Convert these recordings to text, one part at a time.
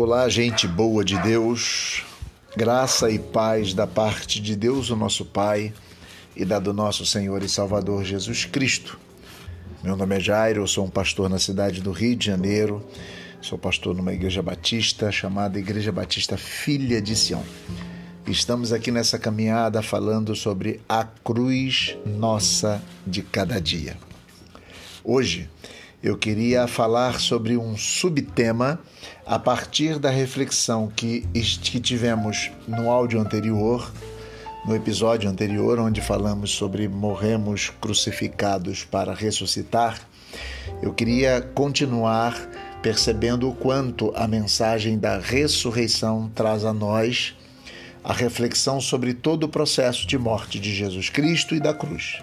Olá, gente boa de Deus, graça e paz da parte de Deus, o nosso Pai, e da do nosso Senhor e Salvador Jesus Cristo. Meu nome é Jairo, eu sou um pastor na cidade do Rio de Janeiro, sou pastor numa igreja batista chamada Igreja Batista Filha de Sião. Estamos aqui nessa caminhada falando sobre a cruz nossa de cada dia. Hoje eu queria falar sobre um subtema a partir da reflexão que, que tivemos no áudio anterior, no episódio anterior, onde falamos sobre morremos crucificados para ressuscitar. Eu queria continuar percebendo o quanto a mensagem da ressurreição traz a nós a reflexão sobre todo o processo de morte de Jesus Cristo e da cruz.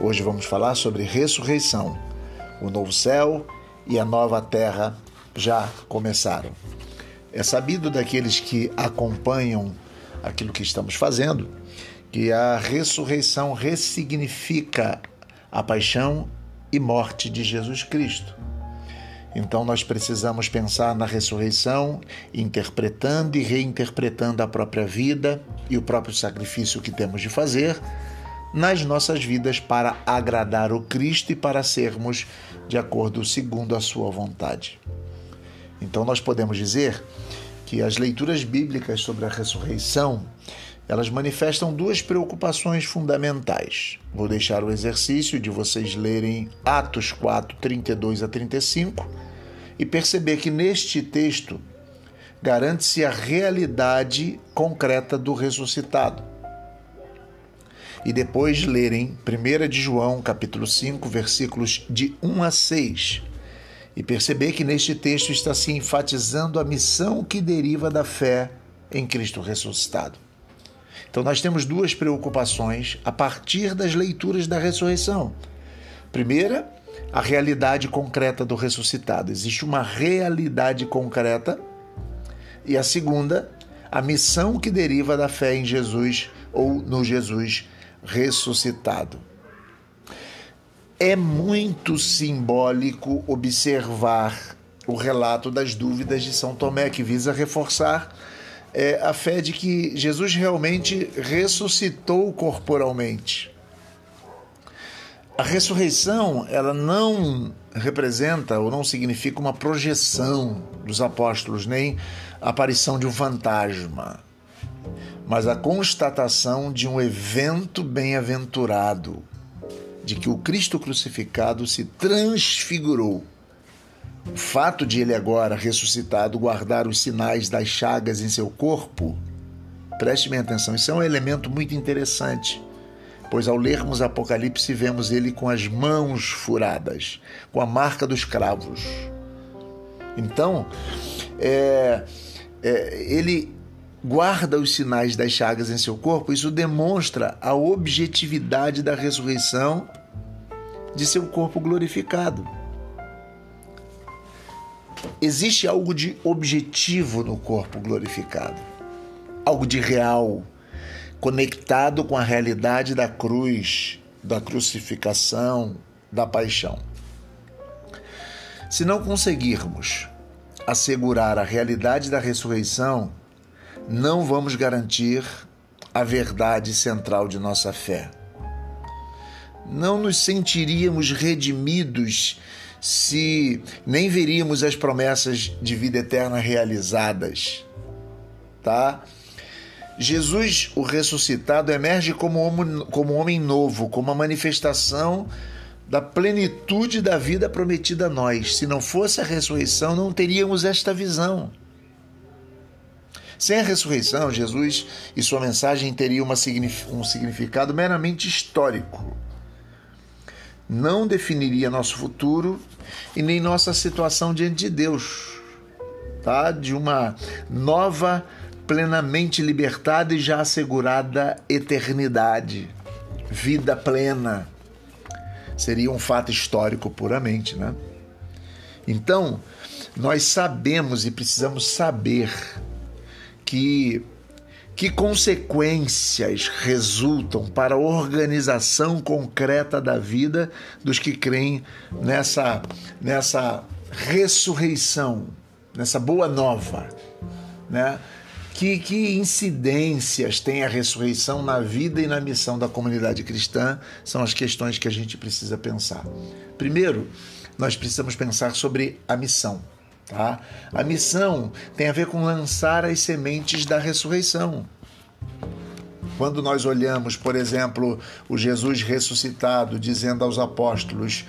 Hoje vamos falar sobre ressurreição o novo céu e a nova terra já começaram. É sabido daqueles que acompanham aquilo que estamos fazendo que a ressurreição ressignifica a paixão e morte de Jesus Cristo. Então nós precisamos pensar na ressurreição, interpretando e reinterpretando a própria vida e o próprio sacrifício que temos de fazer nas nossas vidas para agradar o Cristo e para sermos de acordo segundo a sua vontade. Então nós podemos dizer que as leituras bíblicas sobre a ressurreição, elas manifestam duas preocupações fundamentais. Vou deixar o exercício de vocês lerem Atos 4, 32 a 35 e perceber que neste texto garante-se a realidade concreta do ressuscitado e depois lerem 1 de João, capítulo 5, versículos de 1 a 6, e perceber que neste texto está se enfatizando a missão que deriva da fé em Cristo ressuscitado. Então nós temos duas preocupações a partir das leituras da ressurreição. Primeira, a realidade concreta do ressuscitado. Existe uma realidade concreta. E a segunda, a missão que deriva da fé em Jesus ou no Jesus ressuscitado. É muito simbólico observar o relato das dúvidas de São Tomé, que visa reforçar é, a fé de que Jesus realmente ressuscitou corporalmente. A ressurreição, ela não representa ou não significa uma projeção dos apóstolos, nem a aparição de um fantasma mas a constatação de um evento bem-aventurado, de que o Cristo crucificado se transfigurou. O fato de ele agora ressuscitado guardar os sinais das chagas em seu corpo, preste bem atenção, isso é um elemento muito interessante, pois ao lermos Apocalipse vemos ele com as mãos furadas, com a marca dos cravos. Então, é, é, ele guarda os sinais das chagas em seu corpo, isso demonstra a objetividade da ressurreição de seu corpo glorificado. Existe algo de objetivo no corpo glorificado, algo de real, conectado com a realidade da cruz, da crucificação, da paixão. Se não conseguirmos assegurar a realidade da ressurreição, não vamos garantir a verdade central de nossa fé. Não nos sentiríamos redimidos se nem veríamos as promessas de vida eterna realizadas, tá? Jesus, o ressuscitado, emerge como homem, como homem novo, como uma manifestação da plenitude da vida prometida a nós. Se não fosse a ressurreição, não teríamos esta visão. Sem a ressurreição, Jesus e sua mensagem teriam um significado meramente histórico. Não definiria nosso futuro e nem nossa situação diante de Deus, tá? De uma nova, plenamente libertada e já assegurada eternidade, vida plena. Seria um fato histórico puramente, né? Então, nós sabemos e precisamos saber que que consequências resultam para a organização concreta da vida dos que creem nessa, nessa ressurreição nessa boa nova, né? Que, que incidências tem a ressurreição na vida e na missão da comunidade cristã? São as questões que a gente precisa pensar. Primeiro, nós precisamos pensar sobre a missão. Tá? A missão tem a ver com lançar as sementes da ressurreição. Quando nós olhamos, por exemplo, o Jesus ressuscitado dizendo aos apóstolos,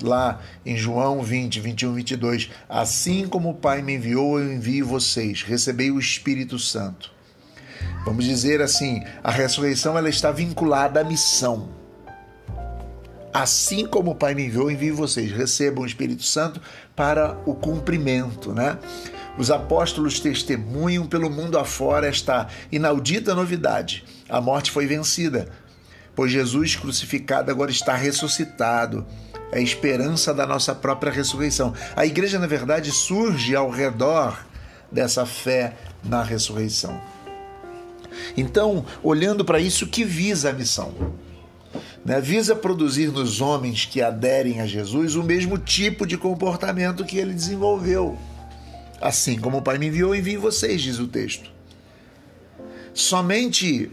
lá em João 20, 21, 22, assim como o Pai me enviou, eu envio vocês, recebei o Espírito Santo. Vamos dizer assim, a ressurreição ela está vinculada à missão. Assim como o Pai me enviou, eu envio vocês, recebam o Espírito Santo para o cumprimento, né? Os apóstolos testemunham pelo mundo afora esta inaudita novidade. A morte foi vencida, pois Jesus crucificado agora está ressuscitado. É a esperança da nossa própria ressurreição. A igreja, na verdade, surge ao redor dessa fé na ressurreição. Então, olhando para isso, que visa a missão? Né? Visa produzir nos homens que aderem a Jesus o mesmo tipo de comportamento que ele desenvolveu. Assim como o Pai me enviou, envio vocês, diz o texto. Somente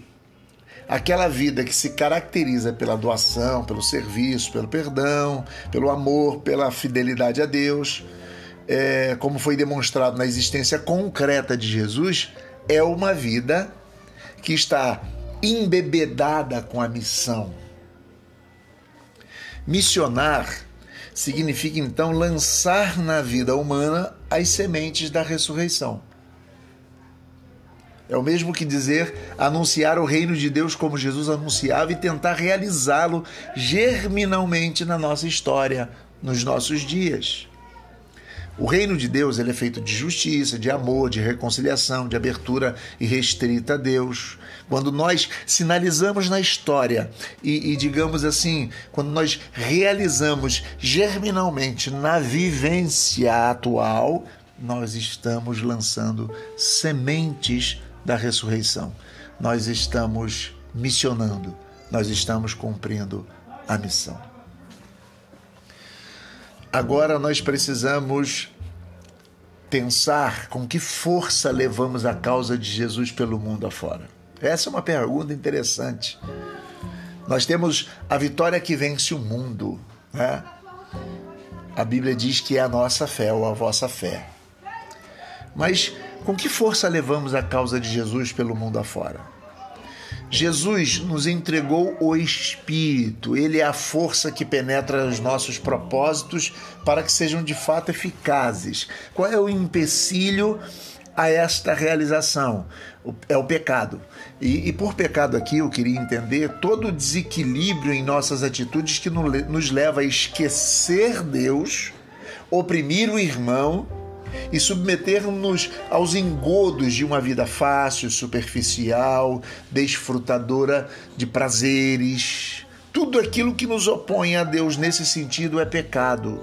aquela vida que se caracteriza pela doação, pelo serviço, pelo perdão, pelo amor, pela fidelidade a Deus, é, como foi demonstrado na existência concreta de Jesus, é uma vida que está embebedada com a missão. Missionar significa então lançar na vida humana as sementes da ressurreição. É o mesmo que dizer anunciar o reino de Deus como Jesus anunciava e tentar realizá-lo germinalmente na nossa história, nos nossos dias. O reino de Deus ele é feito de justiça, de amor, de reconciliação, de abertura irrestrita a Deus. Quando nós sinalizamos na história e, e, digamos assim, quando nós realizamos germinalmente na vivência atual, nós estamos lançando sementes da ressurreição. Nós estamos missionando, nós estamos cumprindo a missão. Agora nós precisamos pensar com que força levamos a causa de Jesus pelo mundo afora. Essa é uma pergunta interessante. Nós temos a vitória que vence o mundo. Né? A Bíblia diz que é a nossa fé ou a vossa fé. Mas com que força levamos a causa de Jesus pelo mundo afora? Jesus nos entregou o Espírito, ele é a força que penetra os nossos propósitos para que sejam de fato eficazes. Qual é o empecilho a esta realização? É o pecado. E, e, por pecado aqui eu queria entender todo o desequilíbrio em nossas atitudes que nos leva a esquecer Deus, oprimir o irmão e submeter-nos aos engodos de uma vida fácil, superficial, desfrutadora de prazeres. Tudo aquilo que nos opõe a Deus nesse sentido é pecado.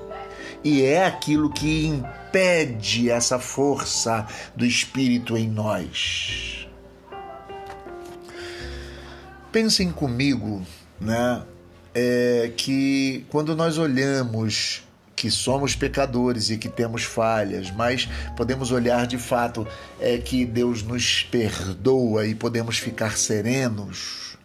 E é aquilo que impede essa força do Espírito em nós. Pensem comigo, né? É que quando nós olhamos que somos pecadores e que temos falhas, mas podemos olhar de fato é que Deus nos perdoa e podemos ficar serenos,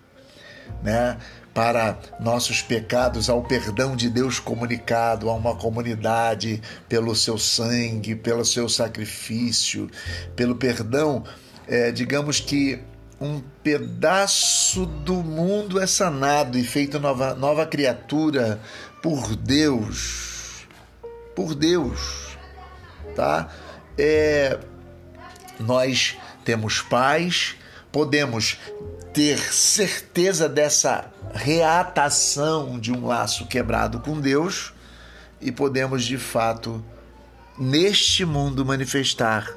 né? Para nossos pecados, ao perdão de Deus comunicado a uma comunidade pelo seu sangue, pelo seu sacrifício, pelo perdão, é, digamos que um pedaço do mundo é sanado e feito nova, nova criatura por Deus por Deus, tá? É, nós temos paz, podemos ter certeza dessa reatação de um laço quebrado com Deus e podemos de fato neste mundo manifestar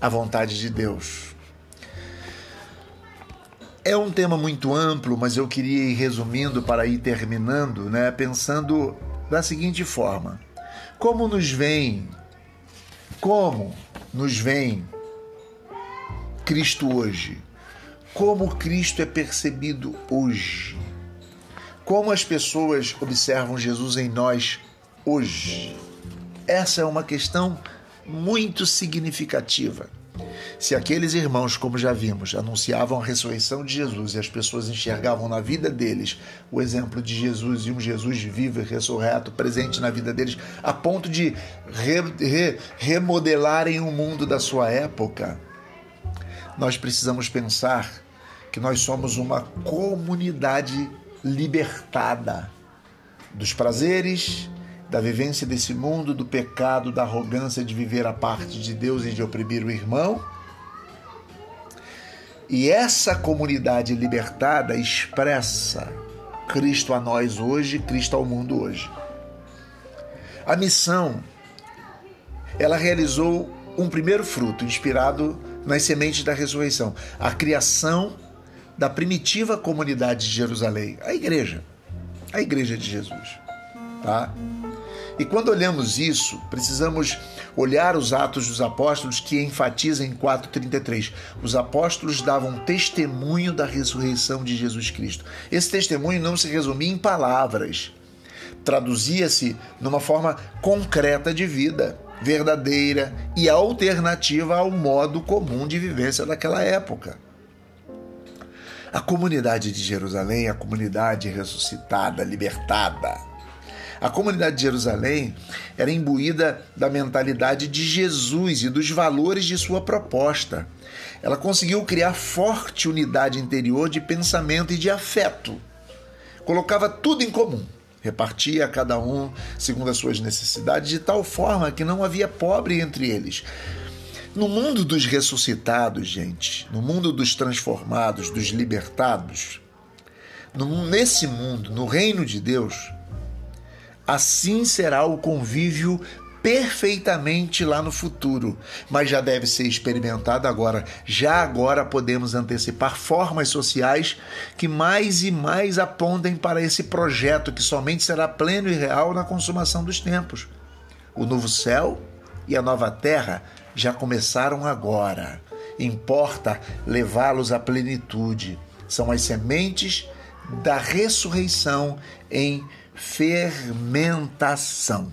a vontade de Deus. É um tema muito amplo, mas eu queria ir resumindo para ir terminando, né? Pensando da seguinte forma: como nos vem, como nos vem Cristo hoje? Como Cristo é percebido hoje? Como as pessoas observam Jesus em nós hoje? Essa é uma questão muito significativa. Se aqueles irmãos, como já vimos, anunciavam a ressurreição de Jesus e as pessoas enxergavam na vida deles o exemplo de Jesus e um Jesus vivo e ressurreto presente na vida deles, a ponto de re, re, remodelarem o mundo da sua época, nós precisamos pensar que nós somos uma comunidade libertada dos prazeres, da vivência desse mundo, do pecado, da arrogância de viver a parte de Deus e de oprimir o irmão. E essa comunidade libertada expressa Cristo a nós hoje, Cristo ao mundo hoje. A missão, ela realizou um primeiro fruto inspirado nas sementes da ressurreição, a criação da primitiva comunidade de Jerusalém, a igreja, a igreja de Jesus, tá? E quando olhamos isso, precisamos olhar os Atos dos Apóstolos que enfatiza em 4:33. Os apóstolos davam testemunho da ressurreição de Jesus Cristo. Esse testemunho não se resumia em palavras, traduzia-se numa forma concreta de vida, verdadeira e alternativa ao modo comum de vivência daquela época. A comunidade de Jerusalém, a comunidade ressuscitada, libertada, a comunidade de Jerusalém era imbuída da mentalidade de Jesus e dos valores de sua proposta. Ela conseguiu criar forte unidade interior de pensamento e de afeto. Colocava tudo em comum, repartia a cada um segundo as suas necessidades, de tal forma que não havia pobre entre eles. No mundo dos ressuscitados, gente, no mundo dos transformados, dos libertados, no, nesse mundo, no reino de Deus, Assim será o convívio perfeitamente lá no futuro, mas já deve ser experimentado agora. Já agora podemos antecipar formas sociais que mais e mais apontem para esse projeto que somente será pleno e real na consumação dos tempos. O novo céu e a nova terra já começaram agora. Importa levá-los à plenitude. São as sementes da ressurreição em fermentação.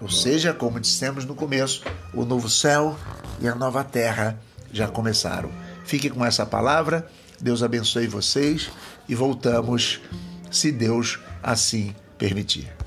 Ou seja, como dissemos no começo, o novo céu e a nova terra já começaram. Fique com essa palavra, Deus abençoe vocês e voltamos, se Deus assim permitir.